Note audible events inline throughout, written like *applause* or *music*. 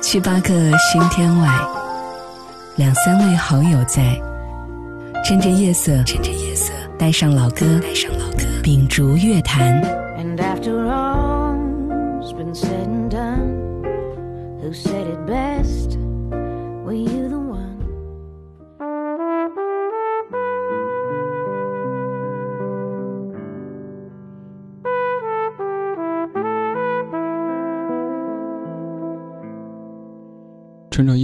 七八个星天外，两三位好友在，趁着夜色，趁着夜色，带上老歌，带上老歌，秉烛乐坛。And after all's been said and done, who said it best?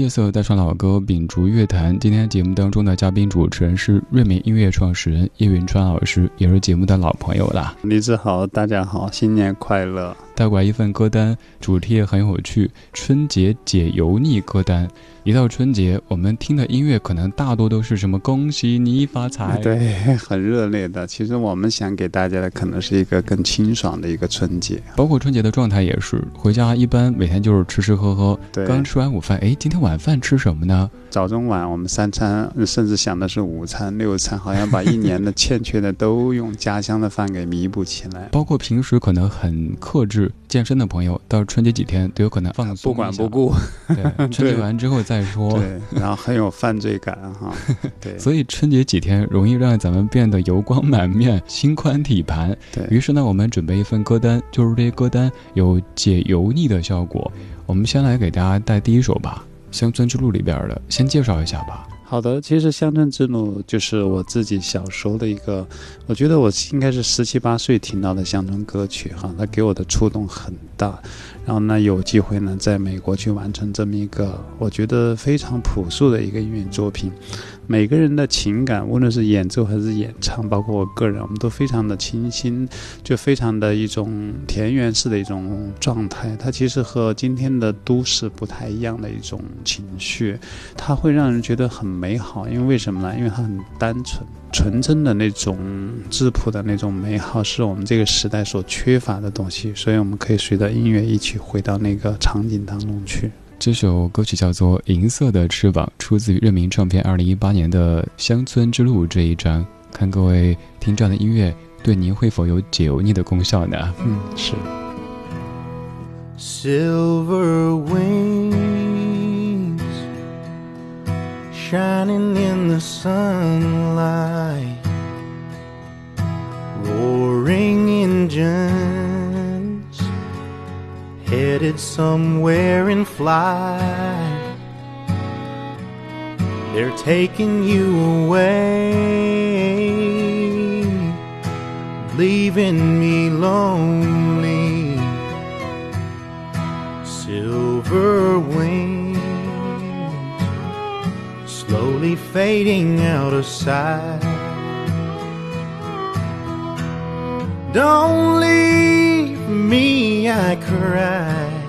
夜色，带上老歌，秉烛乐坛。今天节目当中的嘉宾主持人是瑞美音乐创始人叶云川老师，也是节目的老朋友啦。李子豪，大家好，新年快乐！带过来一份歌单，主题也很有趣，春节解油腻歌单。一到春节，我们听的音乐可能大多都是什么“恭喜你发财”，*laughs* 对，很热烈的。其实我们想给大家的可能是一个更清爽的一个春节，包括春节的状态也是，回家一般每天就是吃吃喝喝。对，刚吃完午饭，哎，今天晚饭吃什么呢？早中晚我们三餐，甚至想的是午餐六餐，好像把一年的欠缺的都用家乡的饭给弥补起来。包括平时可能很克制健身的朋友，到春节几天都有可能放松不管不顾。对，春节完之后再说。*laughs* 对，然后很有犯罪感哈。*laughs* 对，所以春节几天容易让咱们变得油光满面、心宽体盘。对于是呢，我们准备一份歌单，就是这些歌单有解油腻的效果。我们先来给大家带第一首吧。乡村之路里边的，先介绍一下吧。好的，其实乡村之路就是我自己小时候的一个，我觉得我应该是十七八岁听到的乡村歌曲哈，它给我的触动很大。然后呢，有机会呢，在美国去完成这么一个我觉得非常朴素的一个音乐作品。每个人的情感，无论是演奏还是演唱，包括我个人，我们都非常的清新，就非常的一种田园式的一种状态。它其实和今天的都市不太一样的一种情绪，它会让人觉得很美好。因为为什么呢？因为它很单纯、纯真的那种质朴的那种美好，是我们这个时代所缺乏的东西。所以我们可以随着音乐一起回到那个场景当中去。这首歌曲叫做《银色的翅膀》，出自于任明唱片二零一八年的《乡村之路》这一张。看各位听这样的音乐，对您会否有解油腻的功效呢？嗯，是。Silver wings shining in the sunlight, roaring engine. Headed somewhere in flight. They're taking you away, leaving me lonely. Silver wings slowly fading out of sight. Don't leave me, I cried.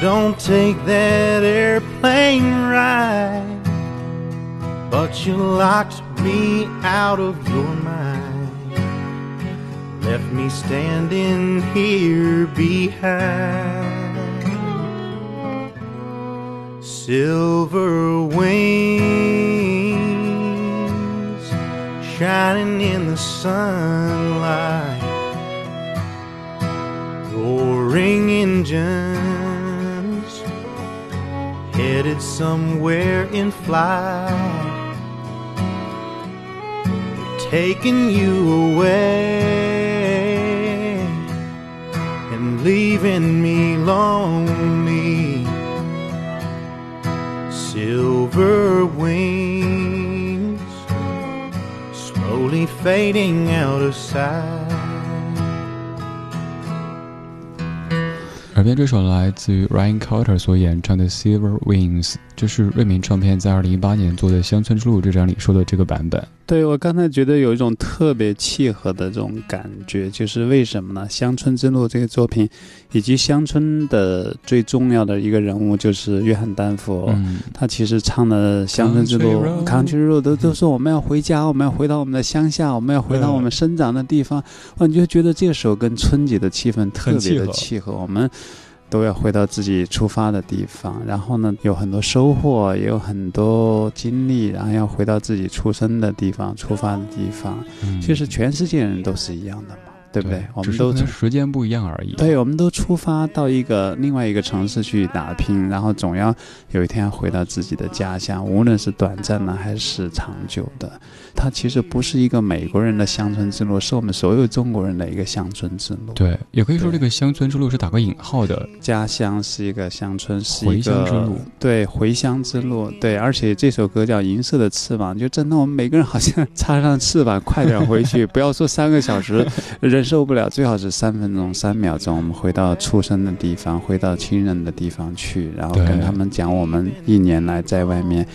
Don't take that airplane ride. But you locked me out of your mind. Left me standing here behind. Silver wings shining in the sunlight roaring engines headed somewhere in flight, They're taking you away and leaving me lonely. Silver wings slowly fading out of sight. 耳边这首来自于 Ryan Carter 所演唱的《Silver Wings》， 就是瑞明唱片在二零一八年做的《乡村之路》这张里说的这个版本。对我刚才觉得有一种特别契合的这种感觉，就是为什么呢？《乡村之路》这个作品，以及乡村的最重要的一个人物就是约翰丹佛，他其实唱的《乡村之路》《Country Road》都都说我们要回家，我们要回到我们的乡下，我们要回到我们生长的地方。哇，你就觉得这首跟春节的气氛特别的契合，我们。都要回到自己出发的地方，然后呢，有很多收获，也有很多经历，然后要回到自己出生的地方、出发的地方。其实全世界人都是一样的嘛。对不对？我们都时间不一样而已。对，我们都出发到一个另外一个城市去打拼，然后总要有一天要回到自己的家乡，无论是短暂的还是长久的。它其实不是一个美国人的乡村之路，是我们所有中国人的一个乡村之路。对，也可以说这个乡村之路是打个引号的。家乡是一个乡村，是一个回乡之路。对，回乡之路。对，而且这首歌叫《银色的翅膀》，就真的我们每个人好像 *laughs* 插上翅膀，快点回去，不要说三个小时，忍 *laughs* 受不了，最好是三分钟、三秒钟，我们回到出生的地方，回到亲人的地方去，然后跟他们讲我们一年来在外面。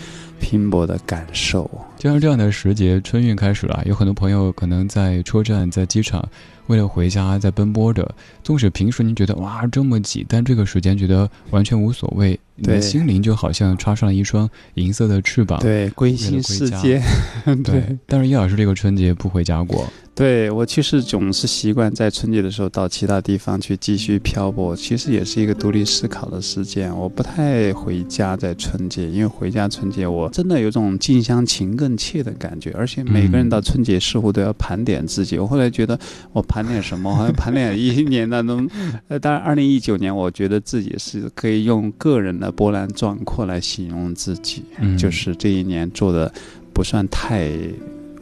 拼搏的感受，就像这样的时节，春运开始了，有很多朋友可能在车站、在机场，为了回家在奔波着。纵使平时您觉得哇这么挤，但这个时间觉得完全无所谓，你的心灵就好像插上了一双银色的翅膀，对，归心似箭。*laughs* 对，但是叶老师这个春节不回家过。对我其实总是习惯在春节的时候到其他地方去继续漂泊，其实也是一个独立思考的时间。我不太回家在春节，因为回家春节我真的有种近乡情更怯的感觉。而且每个人到春节似乎都要盘点自己。我后来觉得我盘点什么？好 *laughs* 像盘点一年当中，呃，当然二零一九年，我觉得自己是可以用个人的波澜壮阔来形容自己，就是这一年做的不算太。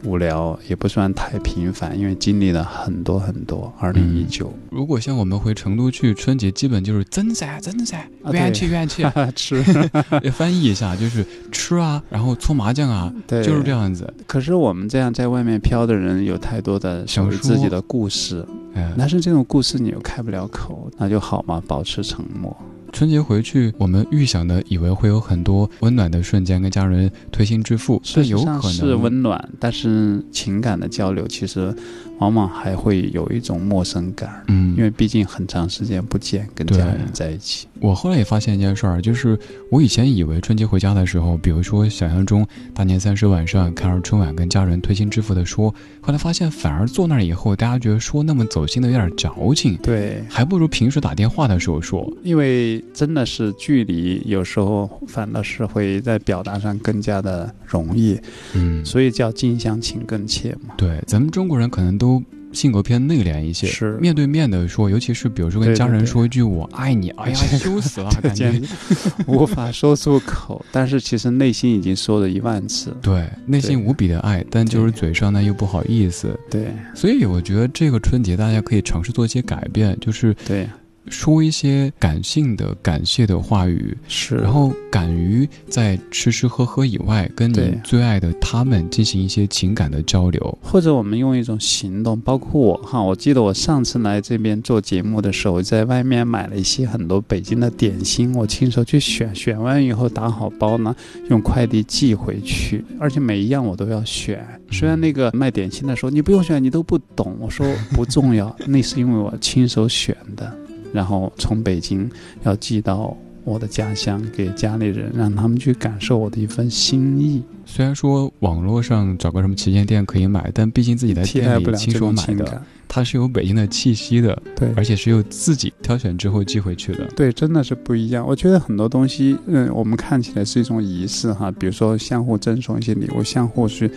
无聊也不算太平凡，因为经历了很多很多。二零一九，如果像我们回成都去春节，基本就是增噻增噻，元气元气吃。*laughs* 翻译一下就是吃啊，然后搓麻将啊，就是这样子。可是我们这样在外面飘的人，有太多的属于自己的故事，但是这种故事你又开不了口，那就好嘛，保持沉默。春节回去，我们预想的以为会有很多温暖的瞬间，跟家人推心置腹，是有可能是温暖，但是情感的交流其实。往往还会有一种陌生感，嗯，因为毕竟很长时间不见，跟家人在一起。我后来也发现一件事儿，就是我以前以为春节回家的时候，比如说想象中大年三十晚上看着春晚，跟家人推心置腹的说，后来发现反而坐那儿以后，大家觉得说那么走心的有点矫情，对，还不如平时打电话的时候说，因为真的是距离，有时候反倒是会在表达上更加的容易，嗯，所以叫近乡情更怯嘛。对，咱们中国人可能都。性格偏内敛一些，是面对面的说，尤其是比如说跟家人说一句“我爱你”，哎呀，羞死了，感觉无法说出口，但是其实内心已经说了一万次，对，内心无比的爱，但就是嘴上呢又不好意思，对，所以我觉得这个春节大家可以尝试做一些改变，就是对。说一些感性的、感谢的话语，是，然后敢于在吃吃喝喝以外，跟你最爱的他们进行一些情感的交流，或者我们用一种行动，包括我哈，我记得我上次来这边做节目的时候，在外面买了一些很多北京的点心，我亲手去选，选完以后打好包呢，用快递寄回去，而且每一样我都要选。虽然那个卖点心的说你不用选，你都不懂，我说不重要，那是因为我亲手选的。然后从北京要寄到我的家乡，给家里人，让他们去感受我的一份心意。虽然说网络上找个什么旗舰店可以买，但毕竟自己在店里亲手买的。它是有北京的气息的，对，而且是由自己挑选之后寄回去的，对，真的是不一样。我觉得很多东西，嗯，我们看起来是一种仪式哈，比如说相互赠送一些礼物，相互去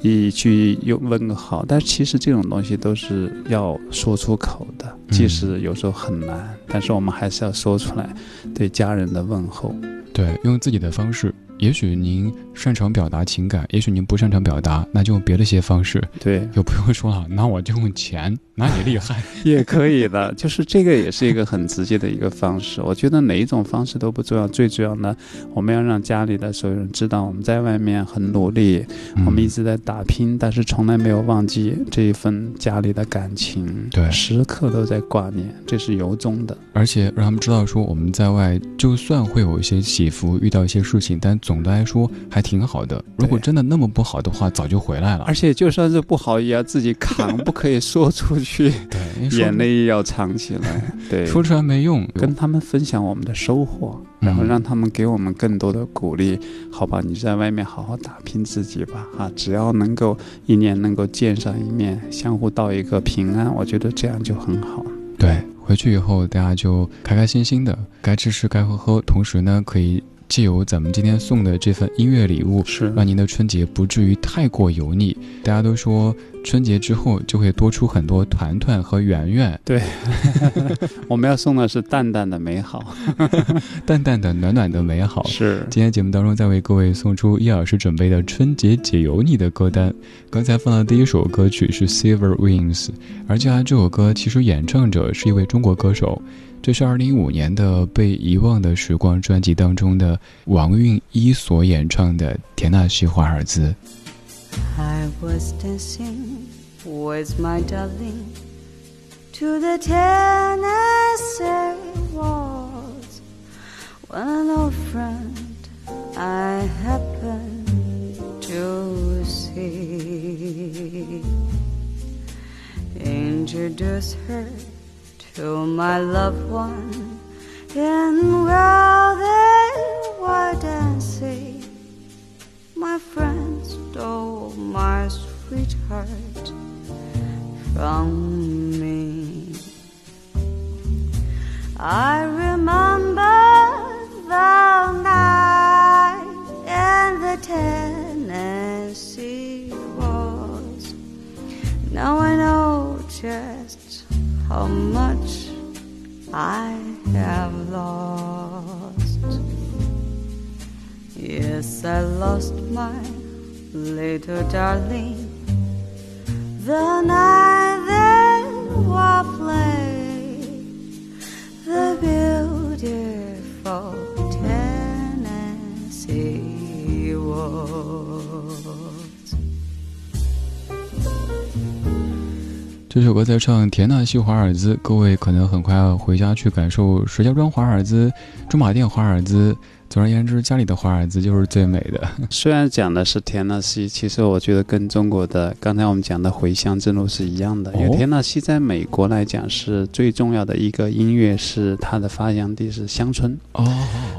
以去用问个好，但其实这种东西都是要说出口的，即使有时候很难，但是我们还是要说出来，对家人的问候，对，用自己的方式。也许您擅长表达情感，也许您不擅长表达，那就用别的些方式。对，有朋友说了，那我就用钱，那你厉害 *laughs* 也可以的。就是这个也是一个很直接的一个方式。我觉得哪一种方式都不重要，最重要呢，我们要让家里的所有人知道我们在外面很努力，我们一直在打拼，但是从来没有忘记这一份家里的感情，对，时刻都在挂念，这是由衷的。而且让他们知道说，我们在外就算会有一些起伏，遇到一些事情，但。总的来说还挺好的。如果真的那么不好的话，早就回来了。而且就算是不好，也要自己扛，不可以说出去。*laughs* 对，眼泪要藏起来。*laughs* 对，说出来没用。跟他们分享我们的收获，然后让他们给我们更多的鼓励。好吧，你在外面好好打拼自己吧。啊，只要能够一年能够见上一面，相互道一个平安，我觉得这样就很好。对，回去以后大家就开开心心的，该吃吃，该喝喝，同时呢可以。借由咱们今天送的这份音乐礼物，是让您的春节不至于太过油腻。大家都说春节之后就会多出很多团团和圆圆，对，*laughs* 我们要送的是淡淡的美好，*laughs* 淡淡的暖暖的美好。是今天节目当中再为各位送出叶老师准备的春节解油腻的歌单。刚才放的第一首歌曲是《Silver Wings》，而接下来这首歌其实演唱者是一位中国歌手。这是二零一五年的《被遗忘的时光》专辑当中的王韵一所演唱的《田纳西华尔兹》。I was dancing with my darling to the Tennessee waltz when an old friend I happened to see introduce her. To my loved one, and while they were dancing, my friend stole my sweetheart from me. I remember the night and the Tennessee walls. Now I know just how much I have lost. Yes, I lost my little darling the night they were playing the beautiful 这首歌在唱田纳西华尔兹，各位可能很快要回家去感受石家庄华尔兹、驻马店华尔兹。总而言之，家里的华尔兹就是最美的。*laughs* 虽然讲的是田纳西，其实我觉得跟中国的刚才我们讲的回乡之路是一样的。因为田纳西在美国来讲是最重要的一个音乐，是它的发祥地是乡村哦，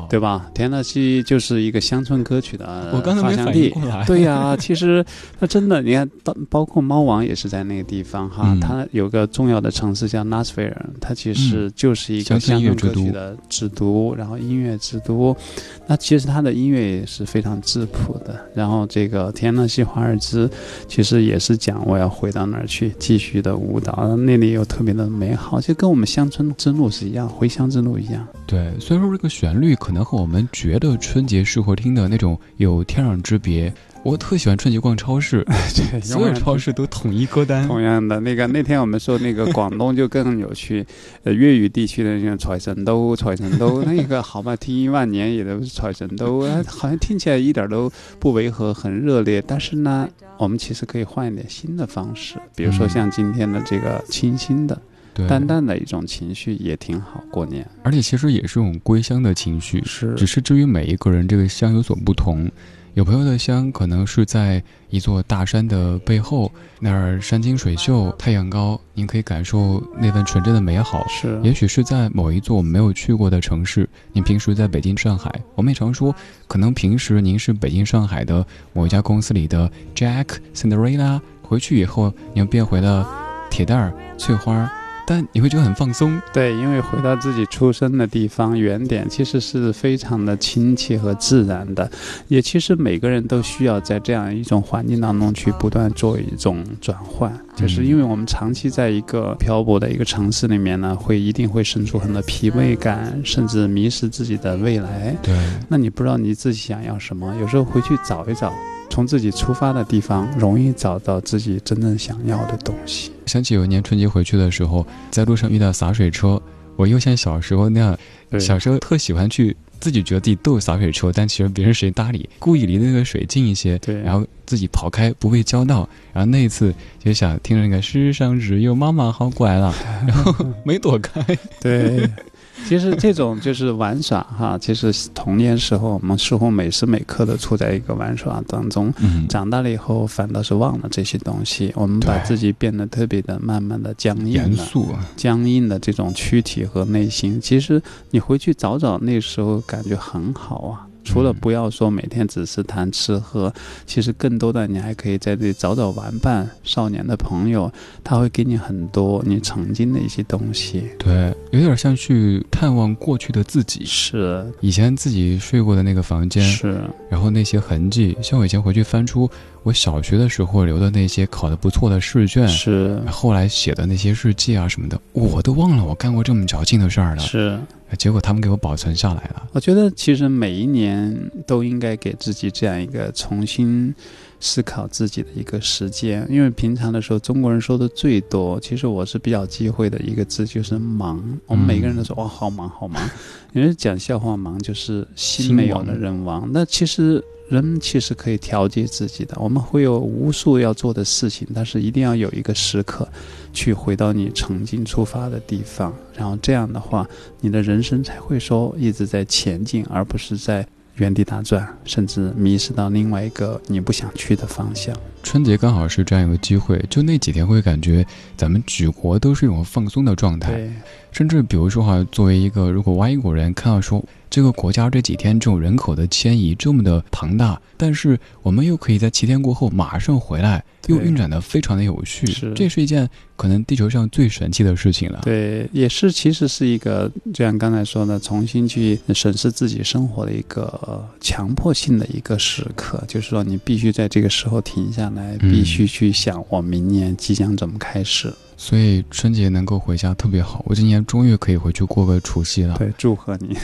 对吧？田纳西就是一个乡村歌曲的发祥地。对呀，其实它真的，你看，包括猫王也是在那个地方哈。它有个重要的城市叫纳斯维尔，它其实就是一个乡村歌曲的之都，然后音乐之都。那其实他的音乐也是非常质朴的。然后这个田纳西华尔兹，其实也是讲我要回到那儿去继续的舞蹈，那里又特别的美好，就跟我们乡村之路是一样，回乡之路一样。对，所以说这个旋律可能和我们觉得春节适合听的那种有天壤之别。我特喜欢春节逛超市，*laughs* 所有超市都统一歌单。同样的，那个那天我们说那个广东就更有趣，呃，粤语地区的那个财神都财神都那个好吧，听一万年也都是财神都，好像听起来一点都不违和，很热烈。但是呢，我们其实可以换一点新的方式，比如说像今天的这个清新的、淡淡的一种情绪也挺好。过年，而且其实也是一种归乡的情绪，是，只是至于每一个人这个乡有所不同。有朋友的乡可能是在一座大山的背后，那儿山清水秀，太阳高，您可以感受那份纯真的美好。是，也许是在某一座我们没有去过的城市，您平时在北京、上海，我们也常说，可能平时您是北京、上海的某一家公司里的 Jack、Cinderella，回去以后您变回了铁蛋儿、翠花。但你会觉得很放松，对，因为回到自己出生的地方原点，其实是非常的亲切和自然的。也其实每个人都需要在这样一种环境当中去不断做一种转换，就是因为我们长期在一个漂泊的一个城市里面呢，会一定会生出很多疲惫感，甚至迷失自己的未来。对，那你不知道你自己想要什么，有时候回去找一找。从自己出发的地方，容易找到自己真正想要的东西。想起有一年春节回去的时候，在路上遇到洒水车，我又像小时候那样，小时候特喜欢去，自己觉得自己都有洒水车，但其实别人谁搭理，故意离那个水近一些，对，然后自己跑开，不被浇到。然后那一次就想听着那个世上只有妈妈好乖了，然后没躲开，*laughs* 对。*laughs* 其实这种就是玩耍哈，*laughs* 其实童年时候我们似乎每时每刻都处在一个玩耍当中，嗯长大了以后反倒是忘了这些东西，我们把自己变得特别的慢慢的僵硬、严肃、僵硬的这种躯体和内心。其实你回去找找那时候感觉很好啊。除了不要说每天只是谈吃喝，其实更多的你还可以在这里找找玩伴、少年的朋友，他会给你很多你曾经的一些东西。对，有点像去探望过去的自己，是。以前自己睡过的那个房间，是，然后那些痕迹，像我以前回去翻出我小学的时候留的那些考得不错的试卷，是后来写的那些日记啊什么的，我都忘了我干过这么矫情的事儿了。是。结果他们给我保存下来了。我觉得其实每一年都应该给自己这样一个重新思考自己的一个时间，因为平常的时候中国人说的最多，其实我是比较忌讳的一个字就是忙。我们每个人都说哇好忙好忙，有人讲笑话忙就是心没有了人亡。那其实。人其实可以调节自己的，我们会有无数要做的事情，但是一定要有一个时刻，去回到你曾经出发的地方，然后这样的话，你的人生才会说一直在前进，而不是在。原地打转，甚至迷失到另外一个你不想去的方向。春节刚好是这样一个机会，就那几天会感觉咱们举国都是一种放松的状态。甚至比如说哈，作为一个如果外国人看到说这个国家这几天这种人口的迁移这么的庞大，但是我们又可以在七天过后马上回来。又运转的非常的有序，是这是一件可能地球上最神奇的事情了。对，也是其实是一个，就像刚才说的，重新去审视自己生活的一个强迫性的一个时刻，就是说你必须在这个时候停下来，必须去想我明年即将怎么开始。所以春节能够回家特别好，我今年终于可以回去过个除夕了。对，祝贺你！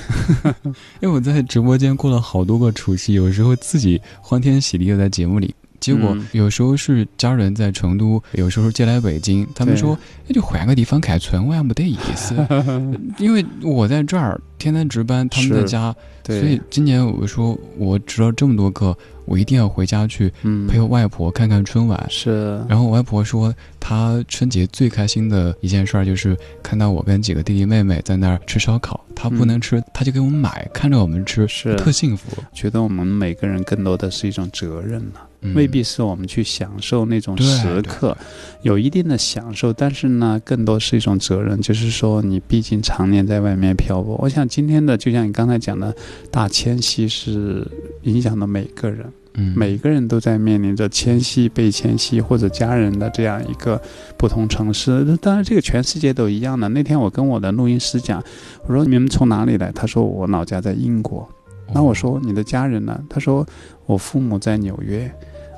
*laughs* 因为我在直播间过了好多个除夕，有时候自己欢天喜地的在节目里。结果有时候是家人在成都，有时候借来北京，他们说那就换个地方开春，我也没得意思，*laughs* 因为我在这儿天天值班，他们在家，所以今年我说我值了这么多个，我一定要回家去陪我外婆看看春晚。是，然后我外婆说，她春节最开心的一件事儿就是看到我跟几个弟弟妹妹在那儿吃烧烤，她不能吃，她就给我们买，看着我们吃，是特幸福。觉得我们每个人更多的是一种责任呢。未必是我们去享受那种时刻，有一定的享受，但是呢，更多是一种责任。就是说，你毕竟常年在外面漂泊。我想今天的，就像你刚才讲的，大迁徙是影响了每个人，嗯，每个人都在面临着迁徙、被迁徙或者家人的这样一个不同城市。当然，这个全世界都一样的。那天我跟我的录音师讲，我说你们从哪里来？他说我老家在英国。那我说你的家人呢？他说我父母在纽约。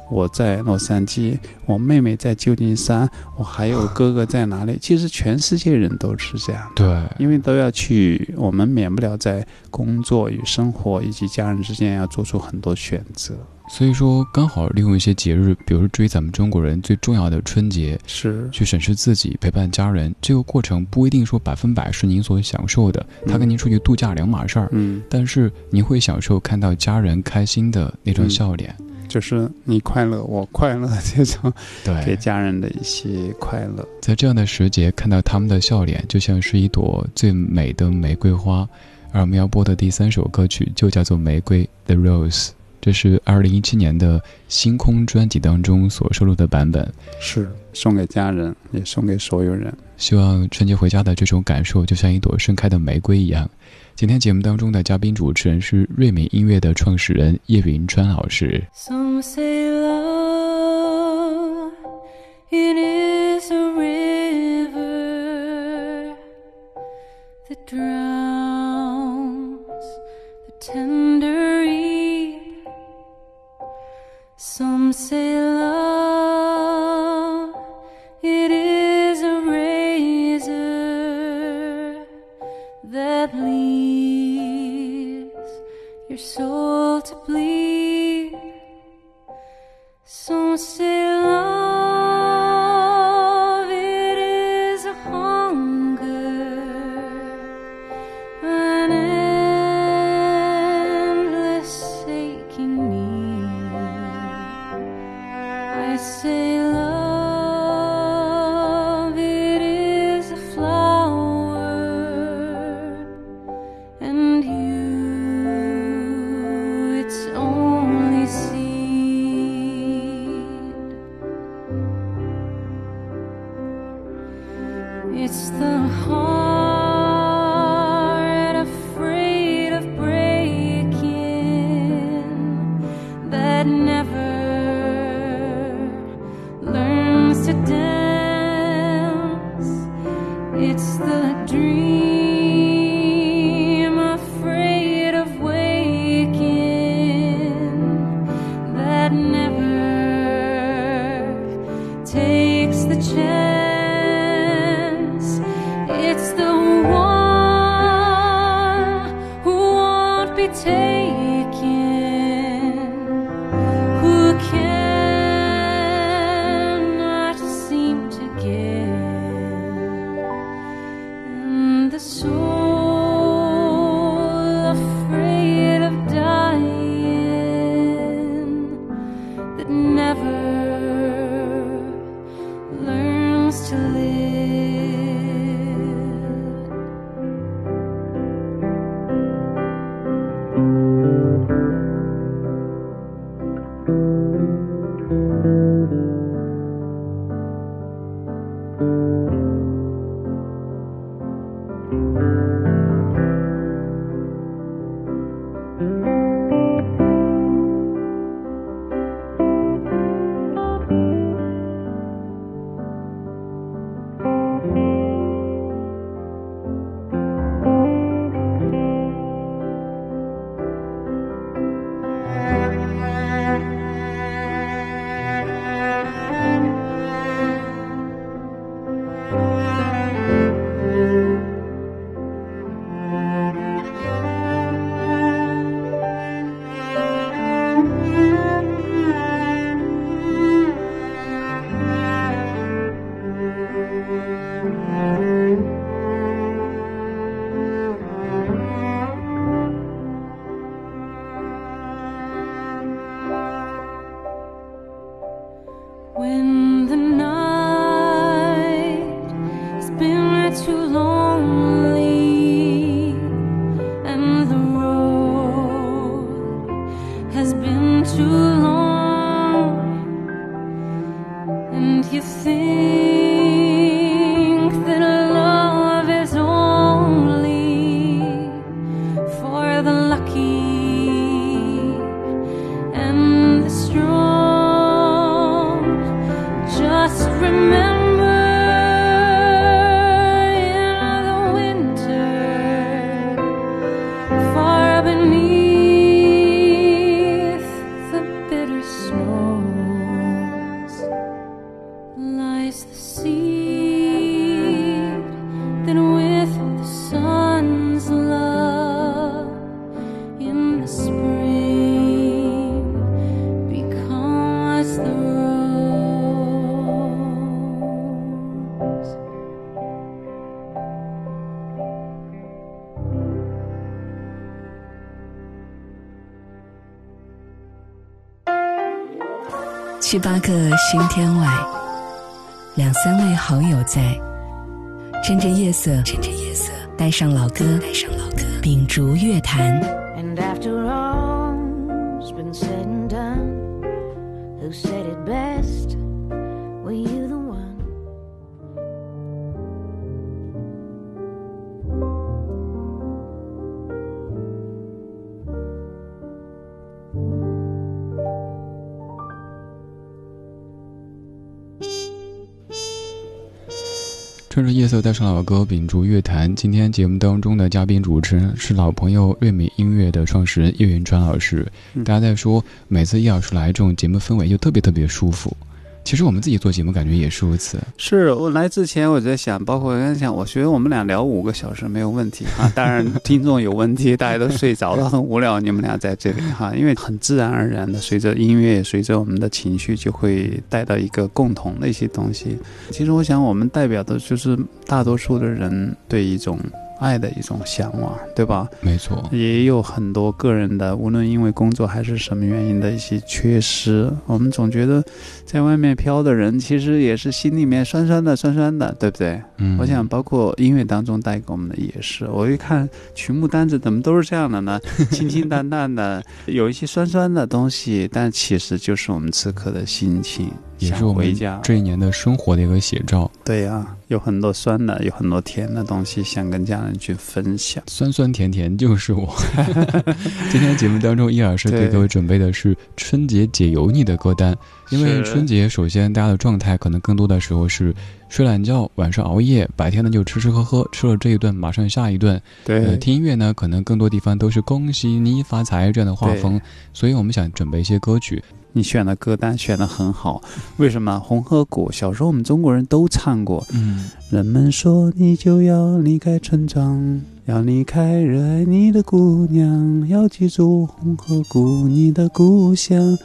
我在洛杉矶，我妹妹在旧金山，我还有哥哥在哪里？其实全世界人都是这样，对，因为都要去，我们免不了在工作与生活以及家人之间要做出很多选择。所以说，刚好利用一些节日，比如追咱们中国人最重要的春节，是去审视自己，陪伴家人。这个过程不一定说百分百是您所享受的，他跟您出去度假两码事儿，嗯，但是您会享受看到家人开心的那种笑脸。就是你快乐，我快乐，这种 *laughs* 对。给家人的一些快乐，在这样的时节看到他们的笑脸，就像是一朵最美的玫瑰花。而我们要播的第三首歌曲就叫做《玫瑰》（The Rose），这是二零一七年的星空专辑当中所收录的版本，是送给家人，也送给所有人。希望春节回家的这种感受，就像一朵盛开的玫瑰一样。今天节目当中的嘉宾主持人是瑞美音乐的创始人叶云川老师。only 星天外，两三位好友在，趁着夜色，趁着夜色，带上老歌，带上老歌，秉烛月坛。夜色，带上老歌，秉烛乐坛。今天节目当中的嘉宾主持人是老朋友瑞米音乐的创始人叶云川老师。大家在说，每次叶老师来，这种节目氛围就特别特别舒服。其实我们自己做节目，感觉也是如此。是我来之前我在想，包括我在想，我觉得我们俩聊五个小时没有问题啊。*laughs* 当然听众有问题，大家都睡着了，*laughs* 很无聊，你们俩在这里哈，因为很自然而然的，随着音乐，随着我们的情绪，就会带到一个共同的一些东西。其实我想，我们代表的就是大多数的人对一种。爱的一种向往，对吧？没错，也有很多个人的，无论因为工作还是什么原因的一些缺失。我们总觉得，在外面飘的人，其实也是心里面酸酸的、酸酸的，对不对？嗯，我想，包括音乐当中带给我们的也是。我一看曲目单子，怎么都是这样的呢？*laughs* 清清淡淡的，有一些酸酸的东西，但其实就是我们此刻的心情。也是我们这一年的生活的一个写照。对呀，有很多酸的，有很多甜的东西，想跟家人去分享。酸酸甜甜就是我。*laughs* 今天节目当中，叶老师给各位准备的是春节解油腻的歌单。因为春节，首先大家的状态可能更多的时候是睡懒觉，晚上熬夜，白天呢就吃吃喝喝，吃了这一顿马上下一顿。对，听音乐呢，可能更多地方都是恭喜你发财这样的画风，所以我们想准备一些歌曲。你选的歌单选的很好，为什么？《红河谷》小时候我们中国人都唱过。嗯，人们说你就要离开村庄，要离开热爱你的姑娘，要记住红河谷，你的故乡。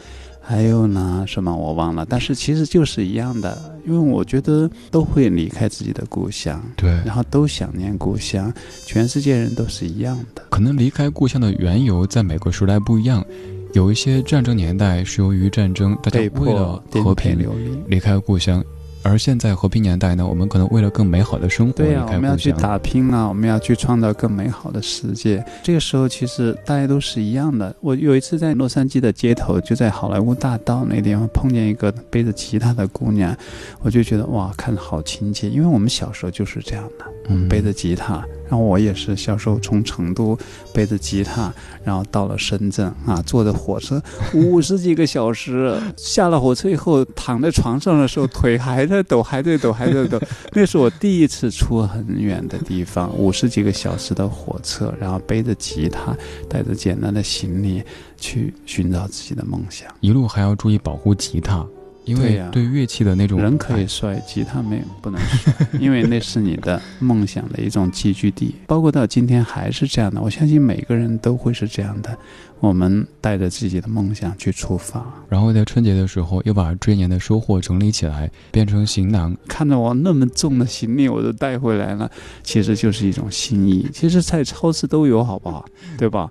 还有呢，什么我忘了，但是其实就是一样的，因为我觉得都会离开自己的故乡，对，然后都想念故乡，全世界人都是一样的。可能离开故乡的缘由在每个时代不一样。有一些战争年代是由于战争，大家为了和平离开故乡。而现在和平年代呢，我们可能为了更美好的生活，对呀，我们要去打拼啊，我们要去创造更美好的世界。这个时候，其实大家都是一样的。我有一次在洛杉矶的街头，就在好莱坞大道那地方碰见一个背着吉他的姑娘，我就觉得哇，看着好亲切，因为我们小时候就是这样的，嗯，背着吉他。然后我也是小时候从成都背着吉他，然后到了深圳啊，坐着火车 *laughs* 五十几个小时，下了火车以后躺在床上的时候腿还在抖，还在抖，还在抖。*laughs* 那是我第一次出很远的地方，五十几个小时的火车，然后背着吉他，带着简单的行李去寻找自己的梦想，一路还要注意保护吉他。因为对乐器的那种人可以摔，吉他没不能摔，*laughs* 因为那是你的梦想的一种寄居地。包括到今天还是这样的，我相信每个人都会是这样的。我们带着自己的梦想去出发，然后在春节的时候又把这一年的收获整理起来，变成行囊。看着我那么重的行李我都带回来了，其实就是一种心意。其实，在超市都有，好不好？对吧？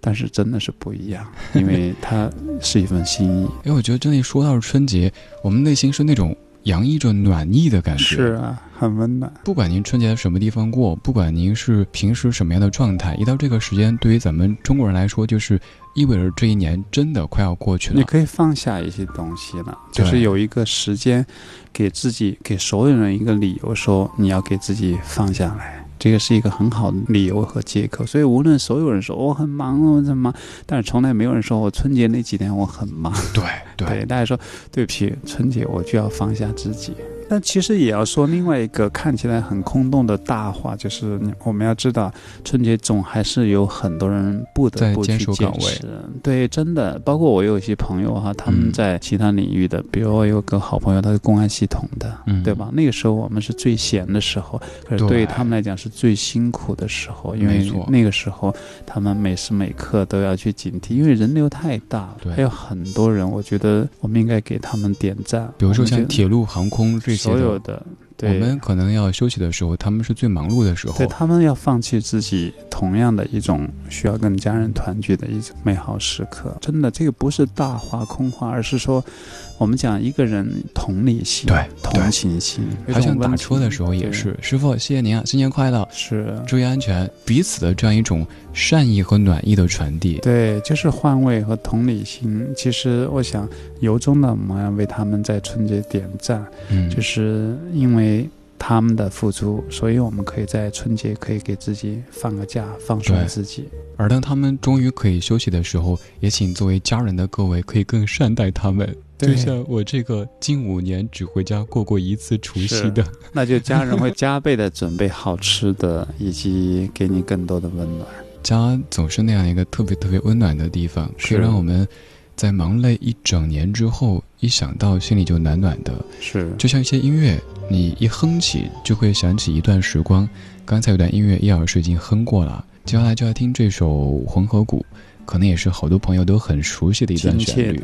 但是真的是不一样，因为它是一份心意。因 *laughs* 为我觉得，真的说到春节，我们内心是那种洋溢着暖意的感觉。是啊，很温暖。不管您春节在什么地方过，不管您是平时什么样的状态，一到这个时间，对于咱们中国人来说，就是意味着这一年真的快要过去了。你可以放下一些东西了，就是有一个时间，给自己，给所有人一个理由，说你要给自己放下来。这个是一个很好的理由和借口，所以无论所有人说我很忙，我怎么，但是从来没有人说我春节那几天我很忙。对对，大家说对不起，春节我就要放下自己。但其实也要说另外一个看起来很空洞的大话，就是我们要知道，春节总还是有很多人不得不去坚持。对，真的，包括我有一些朋友哈，他们在其他领域的，比如我有个好朋友，他是公安系统的，对吧？那个时候我们是最闲的时候，可是对于他们来讲是最辛苦的时候，因为那个时候他们每时每刻都要去警惕，因为人流太大，还有很多人，我觉得我们应该给他们点赞。比如说像铁路、航空这。所有的对我们可能要休息的时候，他们是最忙碌的时候对。他们要放弃自己同样的一种需要跟家人团聚的一种美好时刻。真的，这个不是大话空话，而是说，我们讲一个人同理心、对同情心，好像打车的时候也是，师傅，谢谢您啊，新年快乐，是。注意安全，彼此的这样一种善意和暖意的传递。对，就是换位和同理心。其实我想，由衷的我们要为他们在春节点赞，嗯，就是因为他们的付出，所以我们可以在春节可以给自己放个假，放松自己。而当他们终于可以休息的时候，也请作为家人的各位可以更善待他们。就像我这个近五年只回家过过一次除夕的，那就家人会加倍的准备好吃的，以及给你更多的温暖。家总是那样一个特别特别温暖的地方，可以是让我们在忙累一整年之后，一想到心里就暖暖的。是，就像一些音乐，你一哼起就会想起一段时光。刚才有段音乐，叶老师已经哼过了，接下来就要听这首《黄河谷》，可能也是好多朋友都很熟悉的一段旋律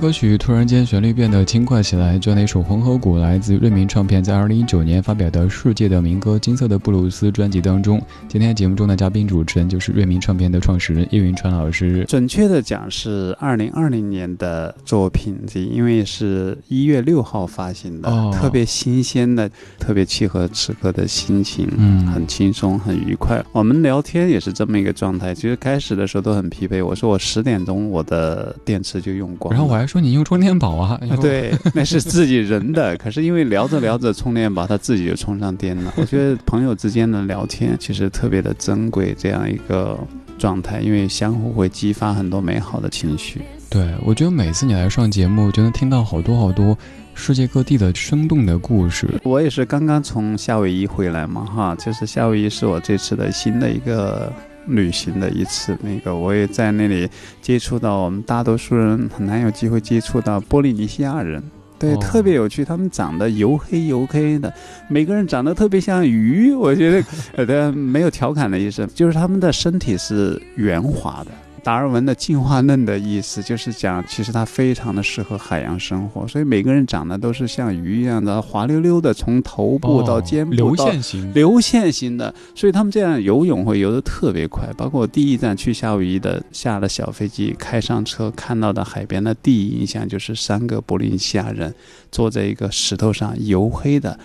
歌曲突然间旋律变得轻快起来，这样的一首《红河谷》来自瑞明唱片在二零一九年发表的《世界的民歌：金色的布鲁斯》专辑当中。今天节目中的嘉宾主持人就是瑞明唱片的创始人叶云川老师。准确的讲是二零二零年的作品，因为是一月六号发行的，哦特别新鲜的，特别契合此刻的心情，嗯很轻松，很愉快。我们聊天也是这么一个状态，其实开始的时候都很疲惫，我说我十点钟我的电池就用光了，然后我还说你用充电宝啊，啊，对，那是自己人的。可是因为聊着聊着充电宝，它自己就充上电了。我觉得朋友之间的聊天其实特别的珍贵，这样一个状态，因为相互会激发很多美好的情绪。对，我觉得每次你来上节目，就能听到好多好多世界各地的生动的故事。我也是刚刚从夏威夷回来嘛，哈，就是夏威夷是我这次的新的一个旅行的一次，那个我也在那里接触到我们大多数人很难有机会接触到波利尼西亚人。对，哦特别有趣，他们长得油黑油黑的，每个人长得特别像鱼。我觉得，呃，的没有调侃的意思，就是他们的身体是圆滑的。达尔文的进化论的意思就是讲，其实它非常的适合海洋生活，所以每个人长得都是像鱼一样的滑溜溜的，从头部到肩部哦流线型，流线型的，所以他们这样游泳会游得特别快。包括我第一站去夏威夷的，下了小飞机，开上车看到的海边的第一印象就是三个波利尼西亚人坐在一个石头上，黝黑的。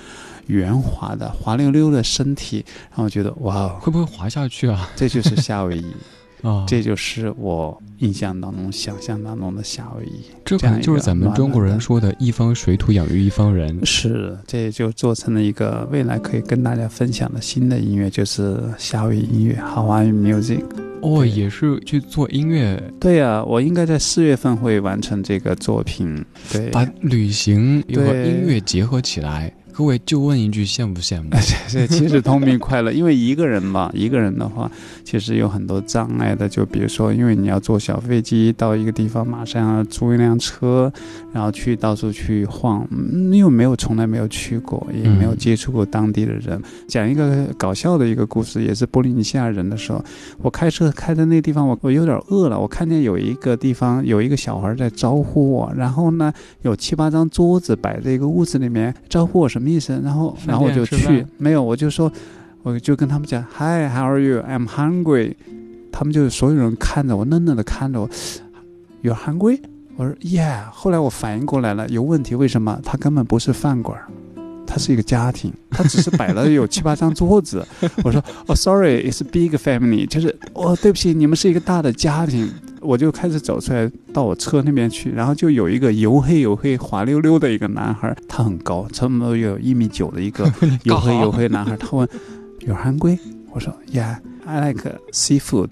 圆滑的、滑溜溜的身体，让我觉得哇哦，会不会滑下去啊？这就是夏威夷，啊，这就是我印象当中、想象当中的夏威夷。这可能就是咱们中国人说的“一方水土养育一方人是，这也就做成了一个未来可以跟大家分享的新的音乐，就是夏威夷音乐 Hawaii Music。”。哦，也是去做音乐，对呀、我应该在四月份会完成这个作品。对，把旅行和音乐结合起来，各位就问一句，羡不羡慕？*laughs* 对，其实通病快乐，因为一个人嘛，*laughs* 一个人的话，其实有很多障碍的。就比如说，因为你要坐小飞机到一个地方，马上要租一辆车，然后去到处去晃，因为没有从来没有去过，也没有接触过当地的人。讲一个搞笑的一个故事，也是波利尼西亚人的时候，我开车开在那个地方，我我有点饿了，我看见有一个地方 *laughs* 有一个小孩在招呼我，然后呢，有七八张桌子摆在一个屋子里面，招呼我什么意思？然后，然后我就去，没有，我就说，我就跟他们讲，Hi，How are you？I'm hungry。他们就所有人看着我，愣愣的看着我，You're hungry？我说 Yeah。后来我反应过来了，有问题，为什么？他根本不是饭馆，他是一个家庭，他只是摆了有 *laughs* 七八张桌子。我说哦，Sorry，it's big family，就是哦，对不起，你们是一个大的家庭。我就开始走出来到我车那边去，然后就有一个黝黑黝黑、滑溜溜的一个男孩，他很高，差不多有一米九的一个 *laughs* 黝黑黝黑男孩。他问：“You're hungry？” 我说：“Yeah，I like seafood。”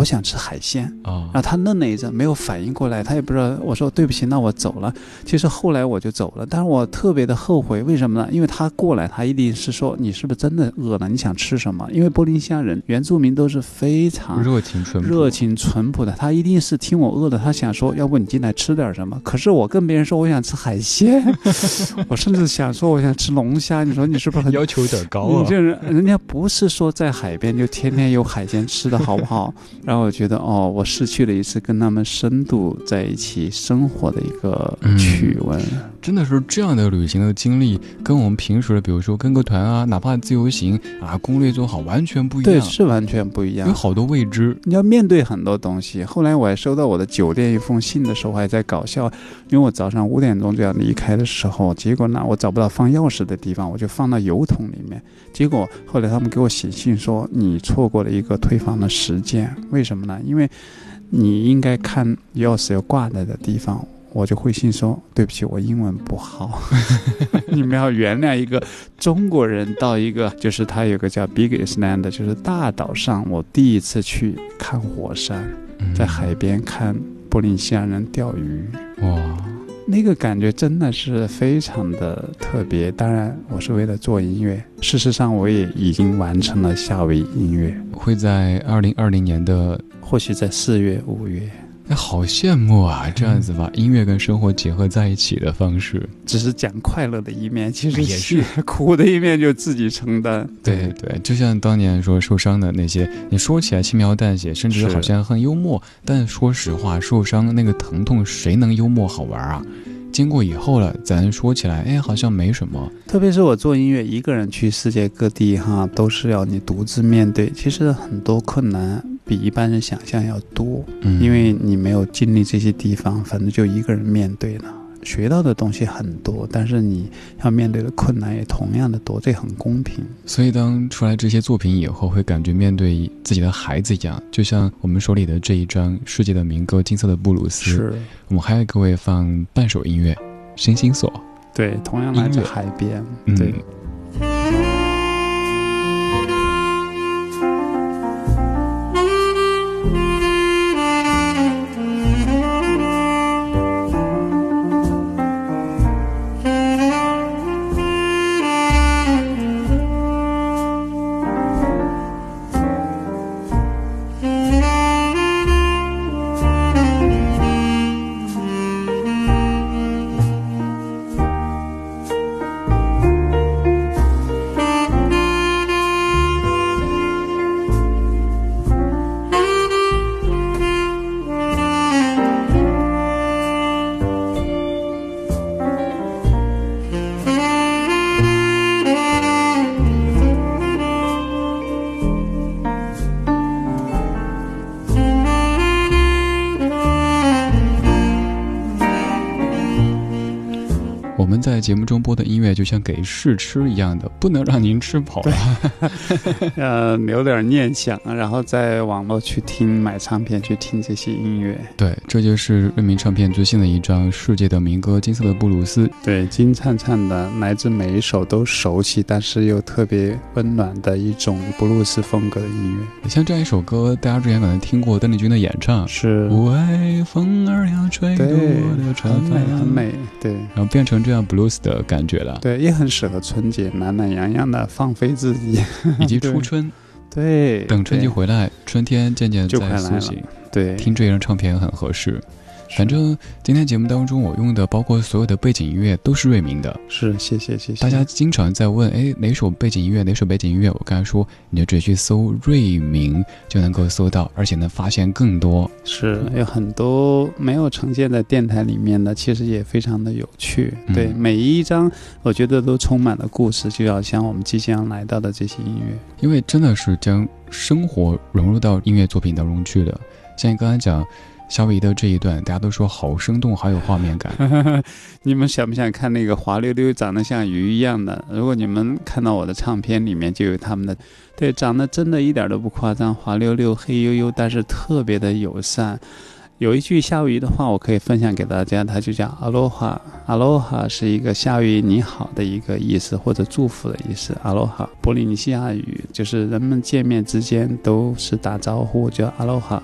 我想吃海鲜啊，然后他愣了一阵，没有反应过来，他也不知道。我说对不起，那我走了。其实后来我就走了，但是我特别的后悔，为什么呢？因为他过来，他一定是说你是不是真的饿了？你想吃什么？因为波利西亚人原住民都是非常热情淳热情淳朴的，他一定是听我饿了，他想说，要不你进来吃点什么？可是我跟别人说我想吃海鲜，*laughs* 我甚至想说我想吃龙虾，你说你是不是很要求有点高啊？就是人家不是说在海边就天天有海鲜吃的好不好？*laughs* 然后我觉得，哦，我失去了一次跟他们深度在一起生活的一个趣味。真的是这样的旅行的经历，跟我们平时的，比如说跟个团啊，哪怕自由行啊，攻略做好，完全不一样。对，是完全不一样，有好多未知。你要面对很多东西。后来我还收到我的酒店一封信的时候，还在搞笑，因为我早上五点钟就要离开的时候，结果呢，我找不到放钥匙的地方，我就放到油桶里面。结果后来他们给我写信说，你错过了一个退房的时间。为什么呢？因为你应该看钥匙要挂在的地方。我就会信说：“对不起，我英文不好，*laughs* 你们要原谅一个中国人到一个就是他有个叫 Big Island，就是大岛上，我第一次去看火山，在海边看波利西亚人钓鱼，哇，那个感觉真的是非常的特别。当然，我是为了做音乐，事实上我也已经完成了夏威夷音乐，会在二零二零年的，或许在四月、五月。”哎，好羡慕啊！这样子把音乐跟生活结合在一起的方式，只是讲快乐的一面，其实也是苦的一面，就自己承担。对对，就像当年说受伤的那些，你说起来轻描淡写，甚至好像很幽默，但说实话，受伤那个疼痛，谁能幽默好玩啊？经过以后了，咱说起来，哎，好像没什么。特别是我做音乐，一个人去世界各地，哈，都是要你独自面对，其实很多困难。比一般人想象要多，因为你没有经历这些地方，反正就一个人面对了，学到的东西很多，但是你要面对的困难也同样的多，这很公平。所以当出来这些作品以后，会感觉面对自己的孩子一样，就像我们手里的这一张世界的民歌《金色的布鲁斯》，是。我们还要各位放半首音乐《星星锁》，对，同样来自海边，对。节目中播的音乐就像给试吃一样的，不能让您吃饱了。*laughs* 呃，留点念想，然后在网络去听、买唱片去听这些音乐。对，这就是瑞明唱片最新的一张《世界的民歌：金色的布鲁斯》。对，金灿灿的，来自每一首都熟悉，但是又特别温暖的一种布鲁斯风格的音乐。像这样一首歌，大家之前可能听过邓丽君的演唱，是为风儿要吹多的很美，很美。对，然后变成这样。blues 的感觉了。对，也很适合春节，懒懒洋洋的放飞自己，*laughs* 以及初春。对，等春节回来，春天渐渐在苏醒。对，听这张唱片很合适。反正今天节目当中，我用的包括所有的背景音乐都是瑞明的。是，谢谢谢谢。大家经常在问，哎，哪首背景音乐？哪首背景音乐？我刚才说，你就直接去搜瑞明就能够搜到，而且能发现更多。是有很多没有呈现在电台里面的，其实也非常的有趣。对，每一张我觉得都充满了故事，就要像我们即将来到的这些音乐，因为真的是将生活融入到音乐作品当中去的。像你刚才讲。夏威夷的这一段，大家都说好生动，好有画面感。*laughs* 你们想不想看那个滑溜溜、长得像鱼一样的？如果你们看到我的唱片里面就有他们的，对，长得真的一点都不夸张，滑溜溜、黑黝黝，但是特别的友善。有一句夏威夷的话，我可以分享给大家，它就叫阿罗哈。阿罗哈是一个夏威夷你好的一个意思，或者祝福的意思。阿罗哈，波利尼西亚语就是人们见面之间都是打招呼，叫阿罗哈。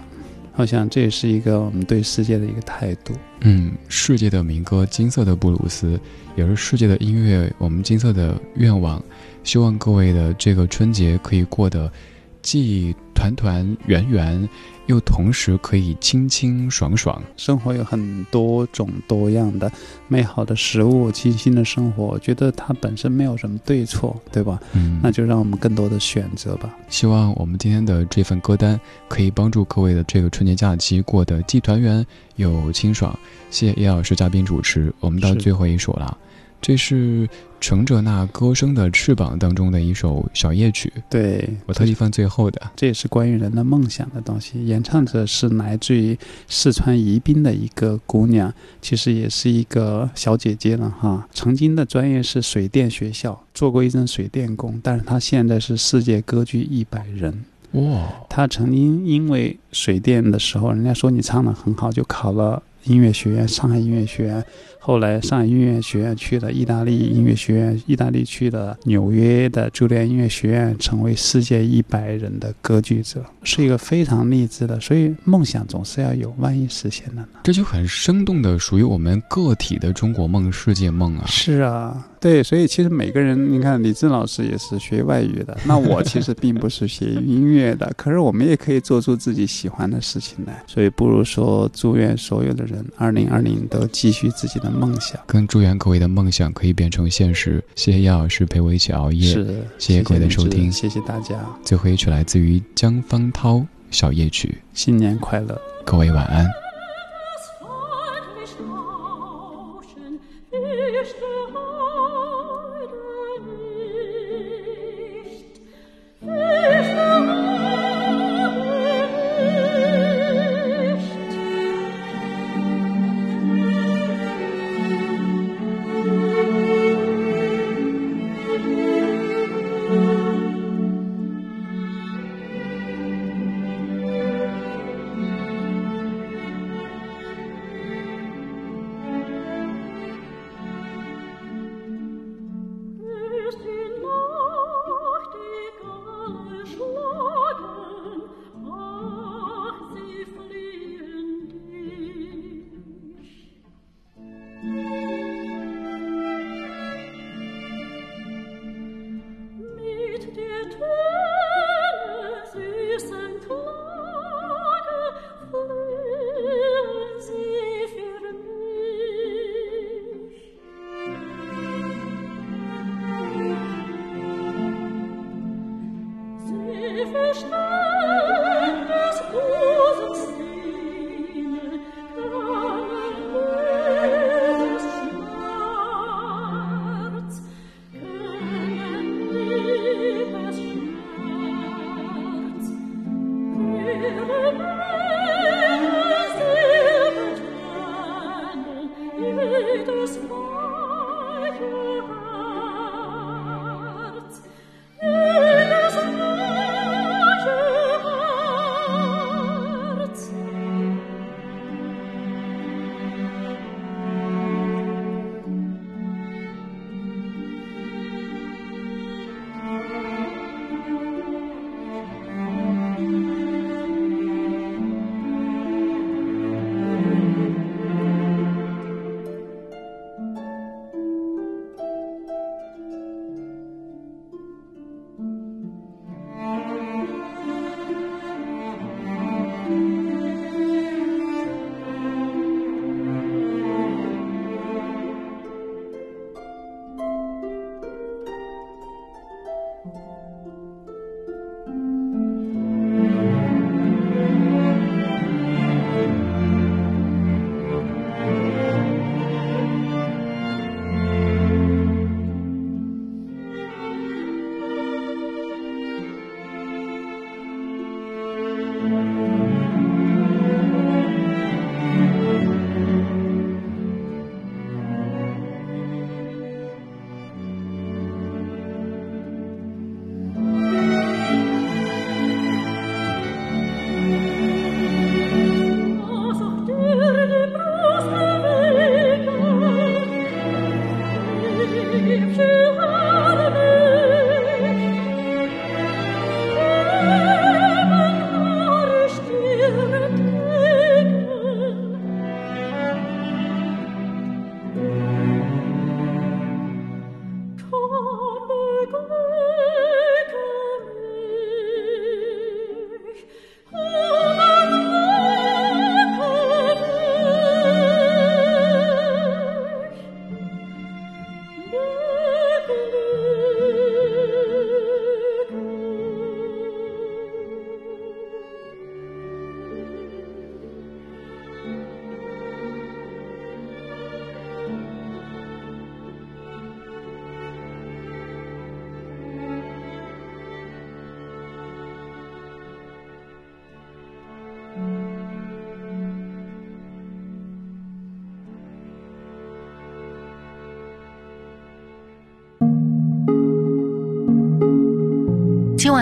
我想这也是一个我们对世界的一个态度。嗯，世界的民歌《金色的布鲁斯》，也是世界的音乐。我们金色的愿望，希望各位的这个春节可以过得既团团圆圆。又同时可以清清爽爽，生活有很多种多样的美好的食物，清新的生活，我觉得它本身没有什么对错，对吧？嗯，那就让我们更多的选择吧。希望我们今天的这份歌单可以帮助各位的这个春节假期过得既团圆又清爽。谢谢叶老师嘉宾主持，我们到最后一首了。这是乘着那歌声的翅膀当中的一首小夜曲，对我特地放最后的。这也是关于人的梦想的东西。演唱者是来自于四川宜宾的一个姑娘，其实也是一个小姐姐了哈。曾经的专业是水电学校，做过一阵水电工，但是她现在是世界歌剧一百人。哇！她曾经因为水电的时候，人家说你唱的很好，就考了音乐学院，上海音乐学院。后来上音乐学院去了意大利音乐学院，意大利去了纽约的茱莉安音乐学院，成为世界一百人的歌剧者，是一个非常励志的。所以梦想总是要有，万一实现了呢？这就很生动的属于我们个体的中国梦、世界梦啊！是啊，对，所以其实每个人，你看李志老师也是学外语的，*laughs* 那我其实并不是学音乐的，可是我们也可以做出自己喜欢的事情来。所以不如说，祝愿所有的人，二零二零都继续自己的。梦想，更祝愿各位的梦想可以变成现实。谢谢叶老师陪我一起熬夜，是，谢谢各位的收听，谢谢大家。最后一曲来自于江方涛《小夜曲》，新年快乐，各位晚安。